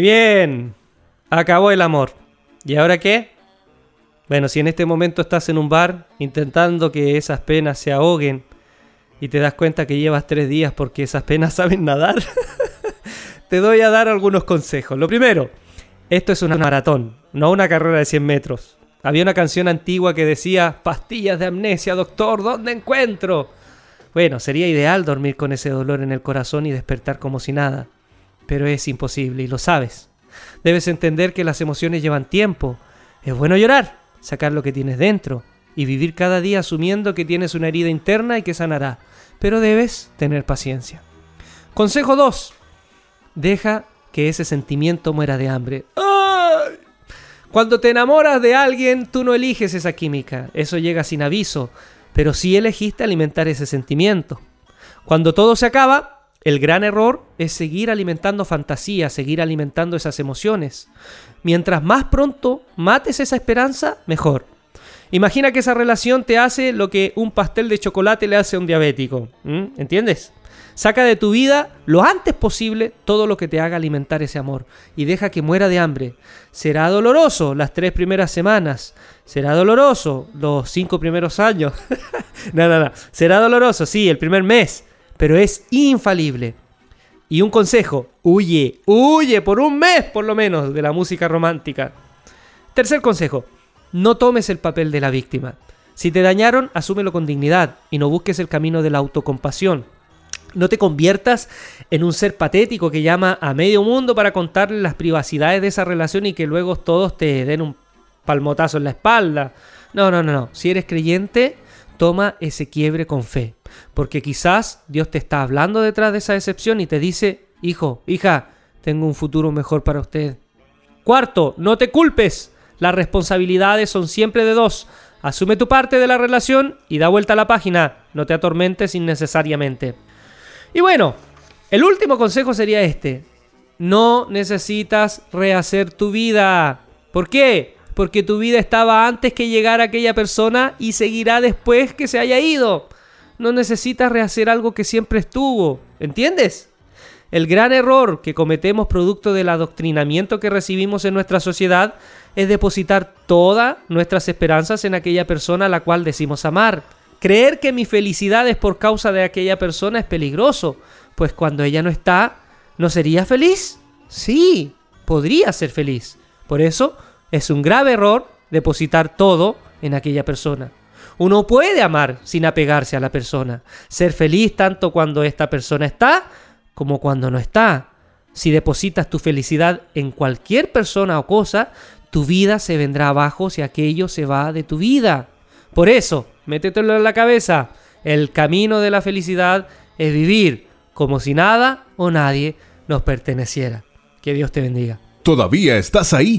Bien, acabó el amor. ¿Y ahora qué? Bueno, si en este momento estás en un bar intentando que esas penas se ahoguen y te das cuenta que llevas tres días porque esas penas saben nadar, te doy a dar algunos consejos. Lo primero, esto es una maratón, no una carrera de 100 metros. Había una canción antigua que decía, pastillas de amnesia, doctor, ¿dónde encuentro? Bueno, sería ideal dormir con ese dolor en el corazón y despertar como si nada pero es imposible y lo sabes. Debes entender que las emociones llevan tiempo. Es bueno llorar, sacar lo que tienes dentro y vivir cada día asumiendo que tienes una herida interna y que sanará, pero debes tener paciencia. Consejo 2. Deja que ese sentimiento muera de hambre. Cuando te enamoras de alguien, tú no eliges esa química, eso llega sin aviso, pero sí elegiste alimentar ese sentimiento. Cuando todo se acaba, el gran error es seguir alimentando fantasía, seguir alimentando esas emociones. Mientras más pronto mates esa esperanza, mejor. Imagina que esa relación te hace lo que un pastel de chocolate le hace a un diabético. ¿Entiendes? Saca de tu vida lo antes posible todo lo que te haga alimentar ese amor y deja que muera de hambre. Será doloroso las tres primeras semanas. Será doloroso los cinco primeros años. no, no, no. Será doloroso, sí, el primer mes pero es infalible. Y un consejo, huye, huye por un mes por lo menos de la música romántica. Tercer consejo, no tomes el papel de la víctima. Si te dañaron, asúmelo con dignidad y no busques el camino de la autocompasión. No te conviertas en un ser patético que llama a medio mundo para contarle las privacidades de esa relación y que luego todos te den un palmotazo en la espalda. No, no, no, no. Si eres creyente, toma ese quiebre con fe. Porque quizás Dios te está hablando detrás de esa decepción y te dice, hijo, hija, tengo un futuro mejor para usted. Cuarto, no te culpes. Las responsabilidades son siempre de dos. Asume tu parte de la relación y da vuelta a la página. No te atormentes innecesariamente. Y bueno, el último consejo sería este. No necesitas rehacer tu vida. ¿Por qué? Porque tu vida estaba antes que llegara aquella persona y seguirá después que se haya ido no necesitas rehacer algo que siempre estuvo. ¿Entiendes? El gran error que cometemos producto del adoctrinamiento que recibimos en nuestra sociedad es depositar todas nuestras esperanzas en aquella persona a la cual decimos amar. Creer que mi felicidad es por causa de aquella persona es peligroso, pues cuando ella no está, ¿no sería feliz? Sí, podría ser feliz. Por eso es un grave error depositar todo en aquella persona. Uno puede amar sin apegarse a la persona, ser feliz tanto cuando esta persona está como cuando no está. Si depositas tu felicidad en cualquier persona o cosa, tu vida se vendrá abajo si aquello se va de tu vida. Por eso, métetelo en la cabeza, el camino de la felicidad es vivir como si nada o nadie nos perteneciera. Que Dios te bendiga. ¿Todavía estás ahí?